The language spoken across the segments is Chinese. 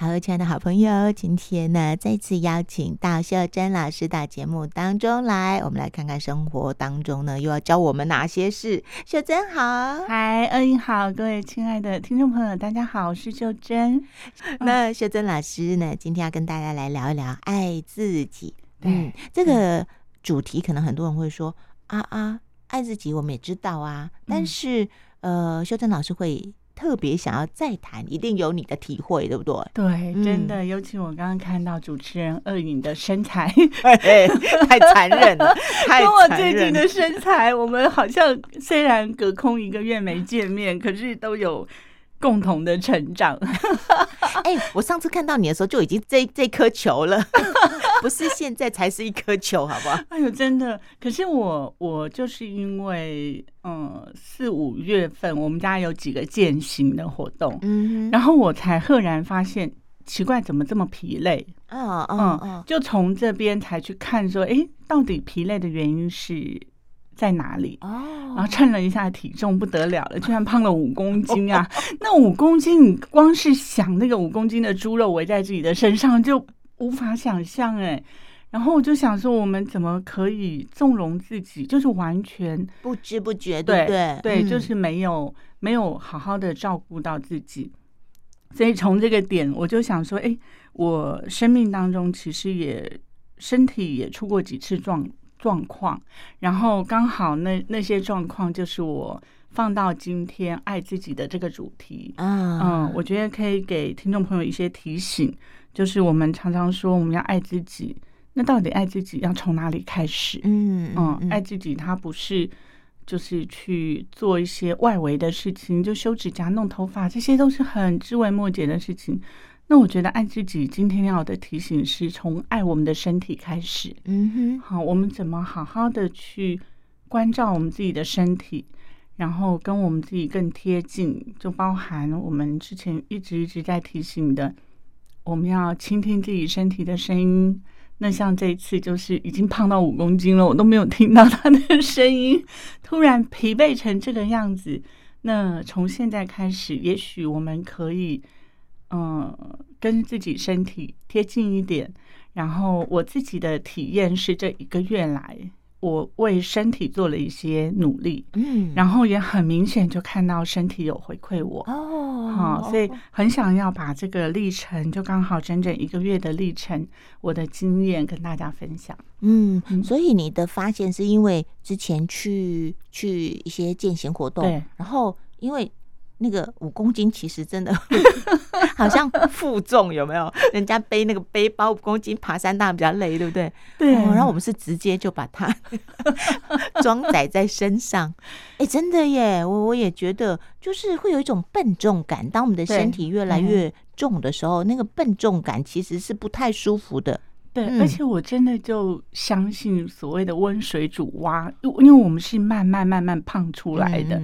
好，亲爱的好朋友，今天呢，再次邀请到秀珍老师到节目当中来，我们来看看生活当中呢，又要教我们哪些事。秀珍好，嗨，恩英好，各位亲爱的听众朋友，大家好，我是秀珍。那秀珍老师呢，今天要跟大家来聊一聊爱自己。对嗯，这个主题可能很多人会说啊啊，爱自己我们也知道啊，但是、嗯、呃，秀珍老师会。特别想要再谈，一定有你的体会，对不对？对，真的，嗯、尤其我刚刚看到主持人二颖的身材，太残忍了，太残忍了。跟我最近的身材，我们好像虽然隔空一个月没见面，可是都有。共同的成长。哎、欸，我上次看到你的时候就已经这这颗球了，不是现在才是一颗球，好不好？哎呦，真的。可是我我就是因为嗯四五月份我们家有几个践行的活动，嗯，然后我才赫然发现奇怪，怎么这么疲累？嗯嗯嗯，就从这边才去看说，哎、欸，到底疲累的原因是？在哪里？哦，然后称了一下体重，不得了了，居然胖了五公斤啊！那五公斤，你光是想那个五公斤的猪肉围在自己的身上，就无法想象哎。然后我就想说，我们怎么可以纵容自己，就是完全不知不觉，对对对，就是没有没有好好的照顾到自己。所以从这个点，我就想说，哎，我生命当中其实也身体也出过几次状状况，然后刚好那那些状况就是我放到今天爱自己的这个主题。嗯嗯，我觉得可以给听众朋友一些提醒，就是我们常常说我们要爱自己，那到底爱自己要从哪里开始？嗯嗯，爱自己它不是就是去做一些外围的事情，就修指甲、弄头发，这些都是很枝微末节的事情。那我觉得爱自己，今天要的提醒是从爱我们的身体开始。嗯哼，好，我们怎么好好的去关照我们自己的身体，然后跟我们自己更贴近，就包含我们之前一直一直在提醒的，我们要倾听自己身体的声音。那像这一次，就是已经胖到五公斤了，我都没有听到 他的声音，突然疲惫成这个样子。那从现在开始，也许我们可以。嗯，跟自己身体贴近一点。然后我自己的体验是，这一个月来，我为身体做了一些努力。嗯，然后也很明显就看到身体有回馈我。哦，好，所以很想要把这个历程，就刚好整整一个月的历程，我的经验跟大家分享。嗯，所以你的发现是因为之前去去一些践行活动，对，然后因为。那个五公斤其实真的 好像 负重，有没有？人家背那个背包五公斤爬山当然比较累，对不对？对。然后我们是直接就把它 装载在身上。哎，真的耶！我我也觉得，就是会有一种笨重感。当我们的身体越来越重的时候，那个笨重感其实是不太舒服的。对，而且我真的就相信所谓的温水煮蛙，因为我们是慢慢慢慢胖出来的。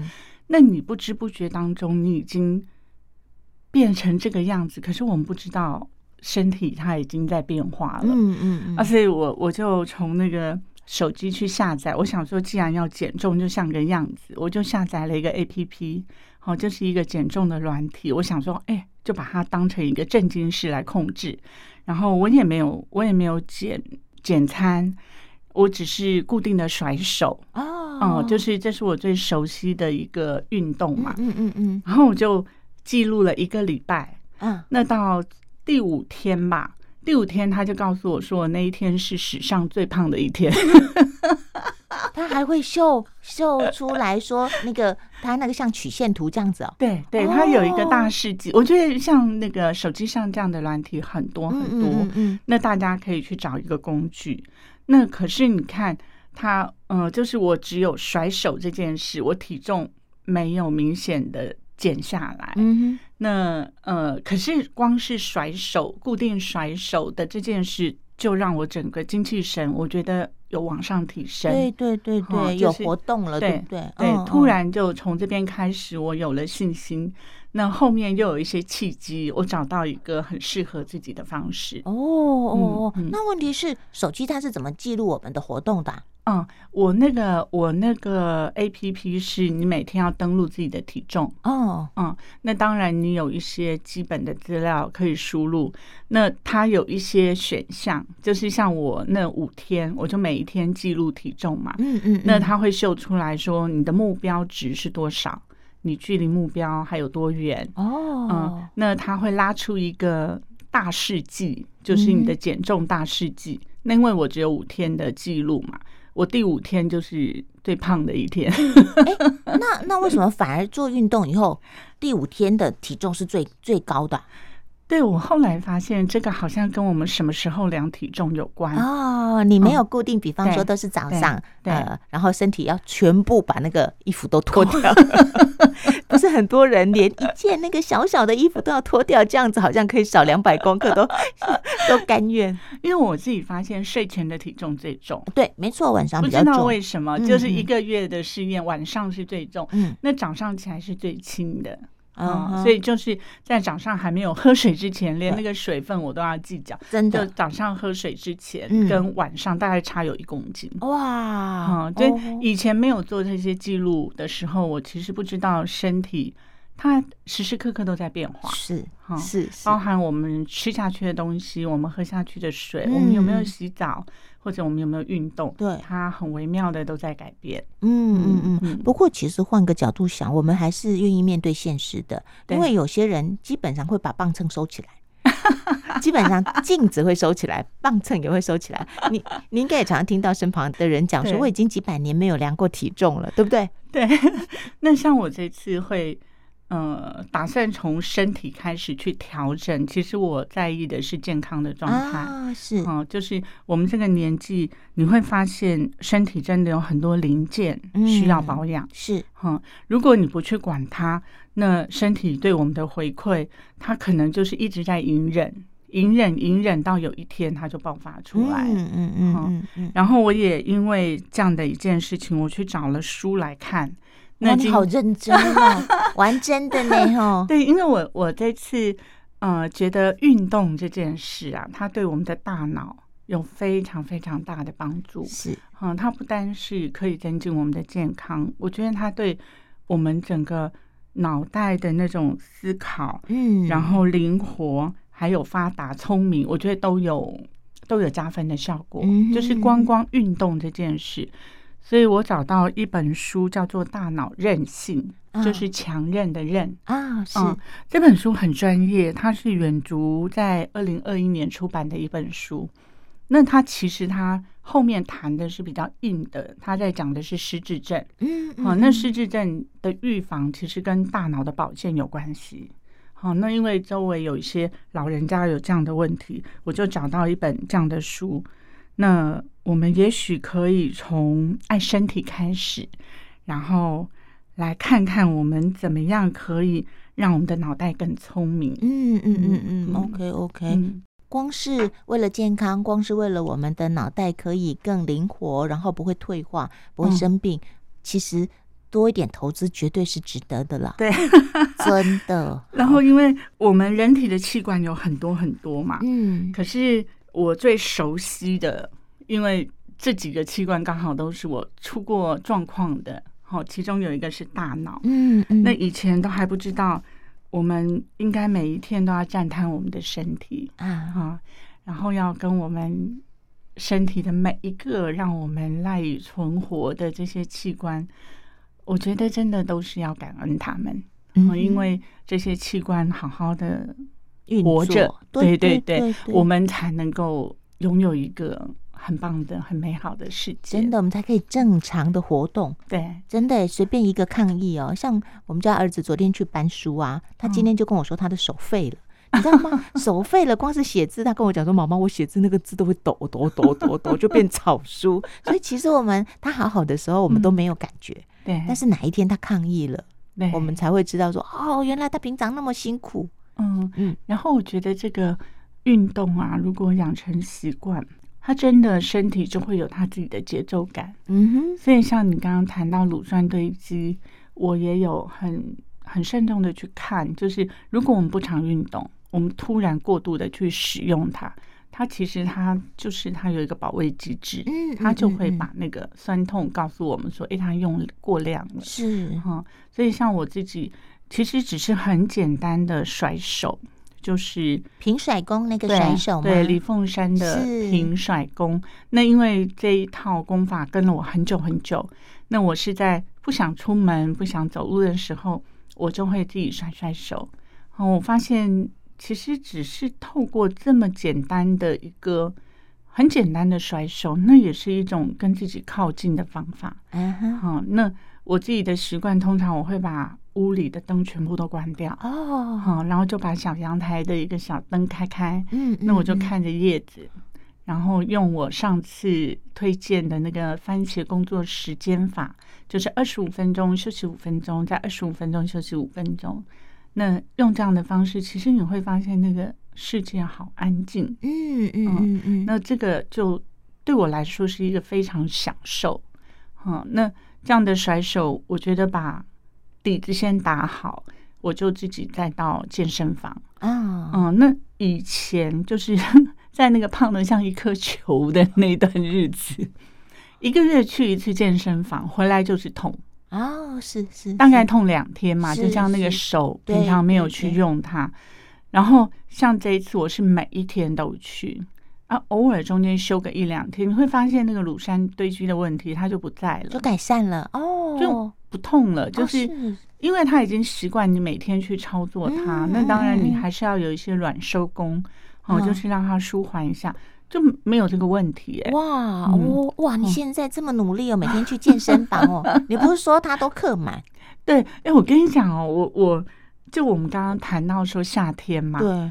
那你不知不觉当中，你已经变成这个样子，可是我们不知道身体它已经在变化了。嗯嗯嗯。啊，所以我我就从那个手机去下载，我想说，既然要减重，就像个样子，我就下载了一个 APP，好，就是一个减重的软体。我想说，哎，就把它当成一个正经事来控制。然后我也没有，我也没有减减餐。我只是固定的甩手哦，嗯，就是这是我最熟悉的一个运动嘛，嗯嗯嗯，然后我就记录了一个礼拜，嗯，那到第五天吧，第五天他就告诉我说，那一天是史上最胖的一天，他还会秀秀出来说那个他那个像曲线图这样子哦，对对，他有一个大事记，我觉得像那个手机上这样的软体很多很多，嗯，那大家可以去找一个工具。那可是你看他，呃，就是我只有甩手这件事，我体重没有明显的减下来。嗯哼。那呃，可是光是甩手，固定甩手的这件事，就让我整个精气神，我觉得有往上提升。对对对对，有活动了，对不对？对，突然就从这边开始，我有了信心。那后面又有一些契机，我找到一个很适合自己的方式。哦哦，那问题是手机它是怎么记录我们的活动的、啊？嗯，我那个我那个 A P P 是你每天要登录自己的体重。哦，嗯，那当然你有一些基本的资料可以输入，那它有一些选项，就是像我那五天，我就每一天记录体重嘛，嗯嗯，嗯。那它会秀出来说你的目标值是多少，你距离目标还有多远哦，嗯，那他会拉出一个大事记，就是你的减重大事记，嗯、那因为我只有五天的记录嘛。我第五天就是最胖的一天。欸，那那为什么反而做运动以后，第五天的体重是最最高的？对，我后来发现这个好像跟我们什么时候量体重有关哦。你没有固定，比方说都是早上，呃，然后身体要全部把那个衣服都脱掉，不是很多人连一件那个小小的衣服都要脱掉，这样子好像可以少两百公克都 都甘愿。因为我自己发现睡前的体重最重，对，没错，晚上比较重。不知道为什么，就是一个月的试验，晚上是最重，嗯，那早上起来是最轻的。嗯，所以就是在早上还没有喝水之前，连那个水分我都要计较。真的，就早上喝水之前跟晚上大概差有一公斤。哇，嗯，对，以前没有做这些记录的时候，我其实不知道身体它时时刻刻都在变化。是哈，是，包含我们吃下去的东西，我们喝下去的水，我们有没有洗澡。或者我们有没有运动？对，它很微妙的都在改变。嗯嗯嗯。不过其实换个角度想，我们还是愿意面对现实的，因为有些人基本上会把磅秤收起来，基本上镜子会收起来，磅秤也会收起来。你你应该也常常听到身旁的人讲说，我已经几百年没有量过体重了，对不对？对。那像我这次会。呃，打算从身体开始去调整。其实我在意的是健康的状态。啊，是，哦，就是我们这个年纪，你会发现身体真的有很多零件需要保养。是，哈，如果你不去管它，那身体对我们的回馈，它可能就是一直在隐忍、隐忍、隐忍，到有一天它就爆发出来。嗯嗯嗯嗯。然后我也因为这样的一件事情，我去找了书来看。那你好认真哦，玩真的呢哈。对，因为我我这次呃觉得运动这件事啊，它对我们的大脑有非常非常大的帮助。是，嗯，它不单是可以增进我们的健康，我觉得它对我们整个脑袋的那种思考，嗯，然后灵活还有发达聪明，我觉得都有都有加分的效果。嗯，就是光光运动这件事。所以我找到一本书，叫做《大脑韧性》，就是强韧的韧啊。是这本书很专业，它是远足在二零二一年出版的一本书。那它其实它后面谈的是比较硬的，它在讲的是失智症。嗯，好，那失智症的预防其实跟大脑的保健有关系。好，那因为周围有一些老人家有这样的问题，我就找到一本这样的书。那我们也许可以从爱身体开始，然后来看看我们怎么样可以让我们的脑袋更聪明。嗯嗯嗯嗯，OK OK。嗯，光是为了健康，光是为了我们的脑袋可以更灵活，然后不会退化，不会生病，嗯，其实多一点投资绝对是值得的啦。对，真的。然后，因为我们人体的器官有很多很多嘛，嗯，可是。我最熟悉的，因为这几个器官刚好都是我出过状况的，好，其中有一个是大脑，嗯嗯，那以前都还不知道，我们应该每一天都要赞叹我们的身体啊，然后要跟我们身体的每一个让我们赖以存活的这些器官，我觉得真的都是要感恩他们，嗯，因为这些器官好好的。活着，对对对，我们才能够拥有一个很棒的、很美好的世界。真的，我们才可以正常的活动。对，真的，随便一个抗议哦，像我们家儿子昨天去搬书啊，他今天就跟我说他的手废了，你知道吗？手废了，光是写字，他跟我讲说：“妈妈，我写字那个字都会抖抖抖抖抖，就变草书。”所以其实我们他好好的时候，我们都没有感觉。对，但是哪一天他抗议了，我们才会知道说：“哦，原来他平常那么辛苦。”嗯嗯，然后我觉得这个运动啊，如果养成习惯，它真的身体就会有它自己的节奏感。嗯哼，所以像你刚刚谈到乳酸堆积，我也有很很慎重的去看，就是如果我们不常运动，我们突然过度的去使用它，它其实它就是它有一个保卫机制，嗯，它就会把那个酸痛告诉我们说，哎，它用过量了，是哈。所以像我自己，其实只是很简单的甩手，就是平甩功那个甩手对，对，李凤山的平甩功。那因为这一套功法跟了我很久很久，那我是在不想出门、不想走路的时候。我就会自己甩甩手，哦，我发现其实只是透过这么简单的一个很简单的甩手，那也是一种跟自己靠近的方法。嗯哼，好，那我自己的习惯，通常我会把屋里的灯全部都关掉，哦，好，然后就把小阳台的一个小灯开开，嗯，那我就看着叶子，然后用我上次推荐的那个番茄工作时间法。就是二十五分钟休息五分钟，再二十五分钟休息五分钟。那用这样的方式，其实你会发现那个世界好安静。嗯嗯嗯嗯。那这个就对我来说是一个非常享受。好，那这样的甩手，我觉得把底子先打好，我就自己再到健身房啊。嗯，那以前就是 在那个胖得像一颗球的那段日子。一个月去一次健身房，回来就是痛哦，是是，大概痛两天嘛，就像那个手平常没有去用它，然后像这一次我是每一天都去啊，偶尔中间休个一两天，你会发现那个乳酸堆积的问题它就不在了，就改善了哦，就不痛了，就是因为他已经习惯你每天去操作它，那当然你还是要有一些软收工哦，就是让它舒缓一下。就没有这个问题哎！哇，我哇，你现在这么努力哦，每天去健身房哦，你不是说他都客满？对，哎，我跟你讲哦，我我就我们刚刚谈到说夏天嘛，对，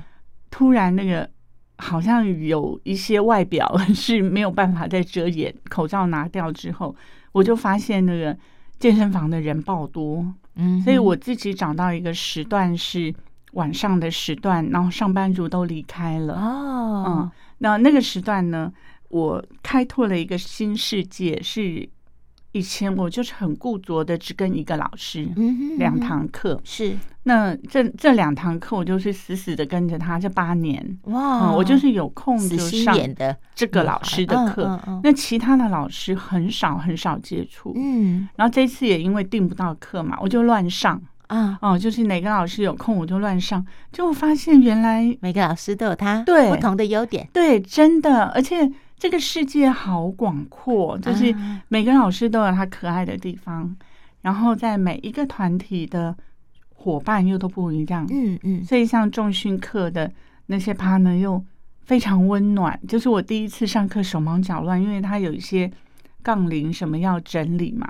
突然那个好像有一些外表 是没有办法再遮掩，口罩拿掉之后，我就发现那个健身房的人爆多，嗯，所以我自己找到一个时段是晚上的时段，然后上班族都离开了哦，嗯。那那个时段呢，我开拓了一个新世界。是以前我就是很固着的，只跟一个老师，嗯，两堂课是。那这这两堂课，我就是死死的跟着他这八年。哇，我就是有空就上这个老师的课。那其他的老师很少很少接触。嗯，然后这次也因为订不到课嘛，我就乱上。啊哦，就是哪个老师有空我就乱上，就发现原来每个老师都有他对不同的优点，对，真的，而且这个世界好广阔，就是每个老师都有他可爱的地方，然后在每一个团体的伙伴又都不一样，嗯嗯，所以像重训课的那些 partner 又非常温暖，就是我第一次上课手忙脚乱，因为他有一些杠铃什么要整理嘛。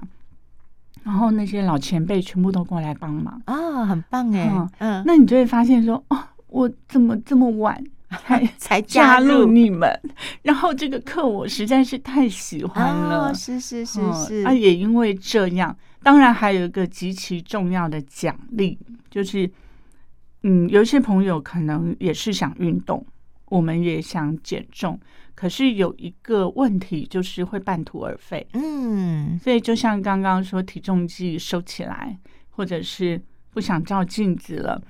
然后那些老前辈全部都过来帮忙。啊，很棒哎，嗯，那你就会发现说，哦，我怎么这么晚才 才加入你们？然后这个课我实在是太喜欢了，是是是是，啊，也因为这样，当然还有一个极其重要的奖励，就是，嗯，有一些朋友可能也是想运动，我们也想减重。可是有一个问题，就是会半途而废。嗯，所以就像刚刚说，体重计收起来，或者是不想照镜子了。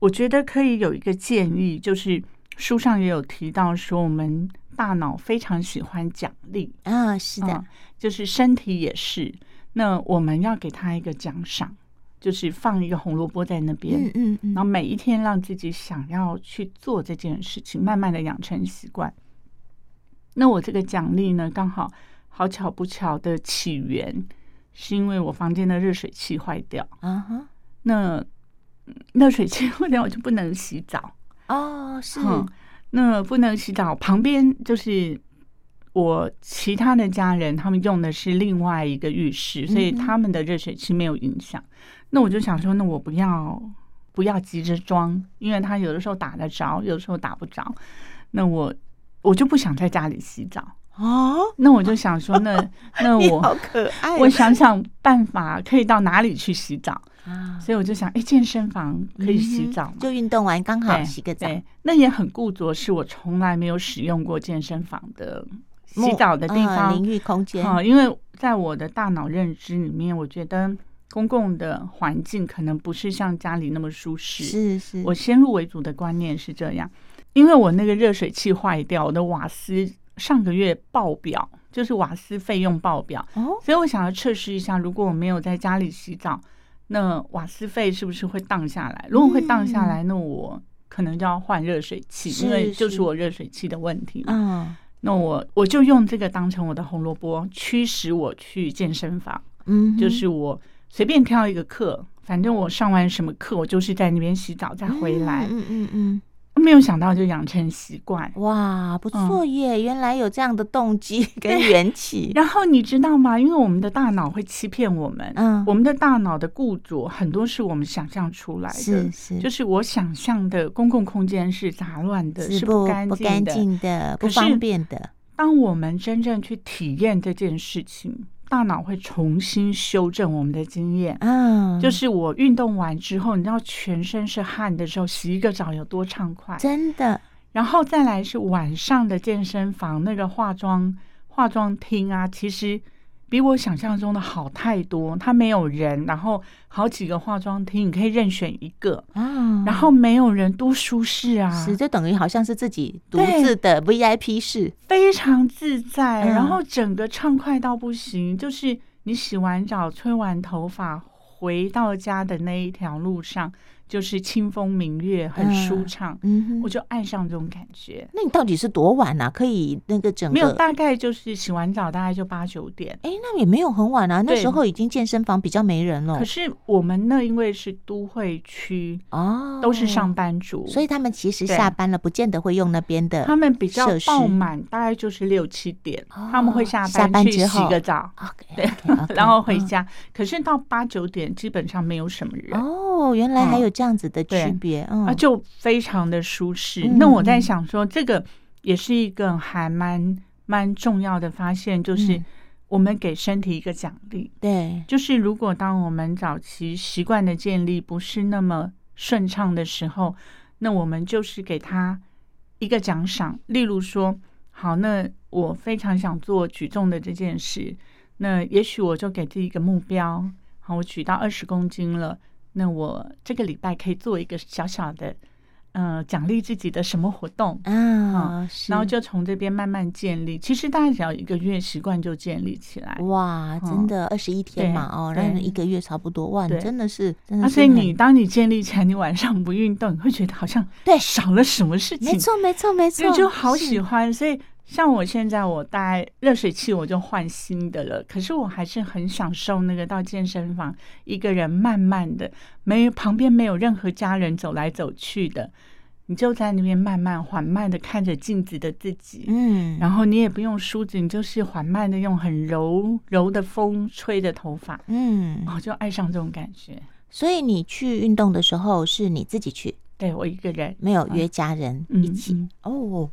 我觉得可以有一个建议，就是书上也有提到说，我们大脑非常喜欢奖励啊，是的，就是身体也是。那我们要给他一个奖赏，就是放一个红萝卜在那边，嗯嗯，然后每一天让自己想要去做这件事情，慢慢的养成习惯。那我这个奖励呢，刚好好巧不巧的起源，是因为我房间的热水器坏掉啊。Uh huh. 那热水器坏掉，我就不能洗澡哦。Oh, 是，那不能洗澡，旁边就是我其他的家人，他们用的是另外一个浴室，所以他们的热水器没有影响。Mm hmm. 那我就想说，那我不要不要急着装，因为他有的时候打得着，有的时候打不着。那我。我就不想在家里洗澡哦，那我就想说，那 那我好可爱，我想想办法可以到哪里去洗澡啊？所以我就想，哎，健身房可以洗澡，就运动完刚好洗个澡。那也很固着，是我从来没有使用过健身房的洗澡的地方，淋浴空间。因为在我的大脑认知里面，我觉得公共的环境可能不是像家里那么舒适。是是，我先入为主的观念是这样，因为我那个热水器坏掉，我的瓦斯上个月爆表，就是瓦斯费用爆表。哦，所以我想要测试一下，如果我没有在家里洗澡，那瓦斯费是不是会荡下来？如果会荡下来，那我可能就要换热水器，因为就是我热水器的问题嘛。嗯。那我我就用这个当成我的红萝卜，驱使我去健身房。嗯，就是我随便挑一个课，反正我上完什么课，我就是在那边洗澡再回来。嗯嗯嗯。没有想到就养成习惯，哇，不错耶！嗯、原来有这样的动机 跟缘起。然后你知道吗？因为我们的大脑会欺骗我们，嗯，我们的大脑的固着很多是我们想象出来的，是是，就是我想象的公共空间是杂乱的，是不干净的，不干净的，不方便的。当我们真正去体验这件事情。大脑会重新修正我们的经验，嗯，就是我运动完之后，你知道全身是汗的时候，洗一个澡有多畅快，真的。然后再来是晚上的健身房那个化妆化妆厅啊，其实。比我想象中的好太多，它没有人，然后好几个化妆厅，你可以任选一个啊，然后没有人，多舒适啊！是，就等于好像是自己独自的 VIP 室，非常自在，然后整个畅快到不行。就是你洗完澡、吹完头发，回到家的那一条路上。就是清风明月，很舒畅，嗯哼，我就爱上这种感觉。那你到底是多晚啊？可以那个整个没有，大概就是洗完澡，大概就八九点。哎，那也没有很晚啊。那时候已经健身房比较没人了。可是我们那因为是都会区哦，都是上班族，所以他们其实下班了，不见得会用那边的。他们比较爆满，大概就是六七点，他们会下班去洗个澡，对，然后回家。可是到八九点基本上没有什么人。哦，原来还有。这样子的区别，嗯，啊，就非常的舒适。那我在想说，这个也是一个还蛮蛮重要的发现，就是我们给身体一个奖励。对，就是如果当我们早期习惯的建立不是那么顺畅的时候，那我们就是给他一个奖赏。例如说，好，那我非常想做举重的这件事，那也许我就给自己一个目标，好，我举到二十公斤了。那我这个礼拜可以做一个小小的，呃，奖励自己的什么活动啊？嗯、然后就从这边慢慢建立。其实大概只要一个月，习惯就建立起来。哇，真的二十一天嘛？哦，然后一个月差不多。哇，真的是，真的是。而且你当你建立起来，你晚上不运动，你会觉得好像对少了什么事情。没错，没错，没错。你就好喜欢，所以。像我现在，我大概热水器我就换新的了。可是我还是很享受那个到健身房一个人慢慢的，没旁边没有任何家人走来走去的，你就在那边慢慢缓慢的看着镜子的自己，嗯，然后你也不用梳子，你就是缓慢的用很柔柔的风吹着头发，嗯，我就爱上这种感觉。所以你去运动的时候是你自己去？对，我一个人，没有约家人一起、嗯、哦。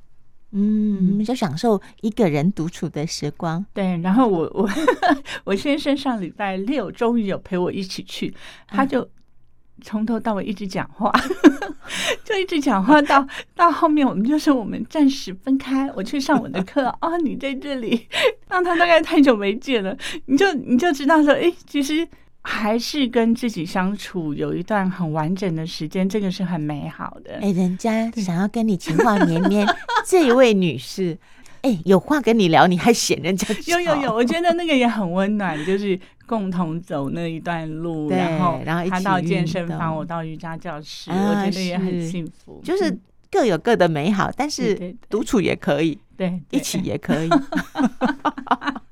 嗯，就享受一个人独处的时光。对，然后我我我先生上礼拜六终于有陪我一起去，他就从头到尾一直讲话，就一直讲话到到后面，我们就说我们暂时分开，我去上我的课哦，你在这里。让他大概太久没见了，你就你就知道说，哎，其实。还是跟自己相处有一段很完整的时间，这个是很美好的。哎，人家想要跟你情话绵绵，这一位女士，哎，有话跟你聊，你还嫌人家？有有有，我觉得那个也很温暖，就是共同走那一段路，然后然后他到健身房，我到瑜伽教室，我觉得也很幸福。就是各有各的美好，但是独处也可以，对，一起也可以。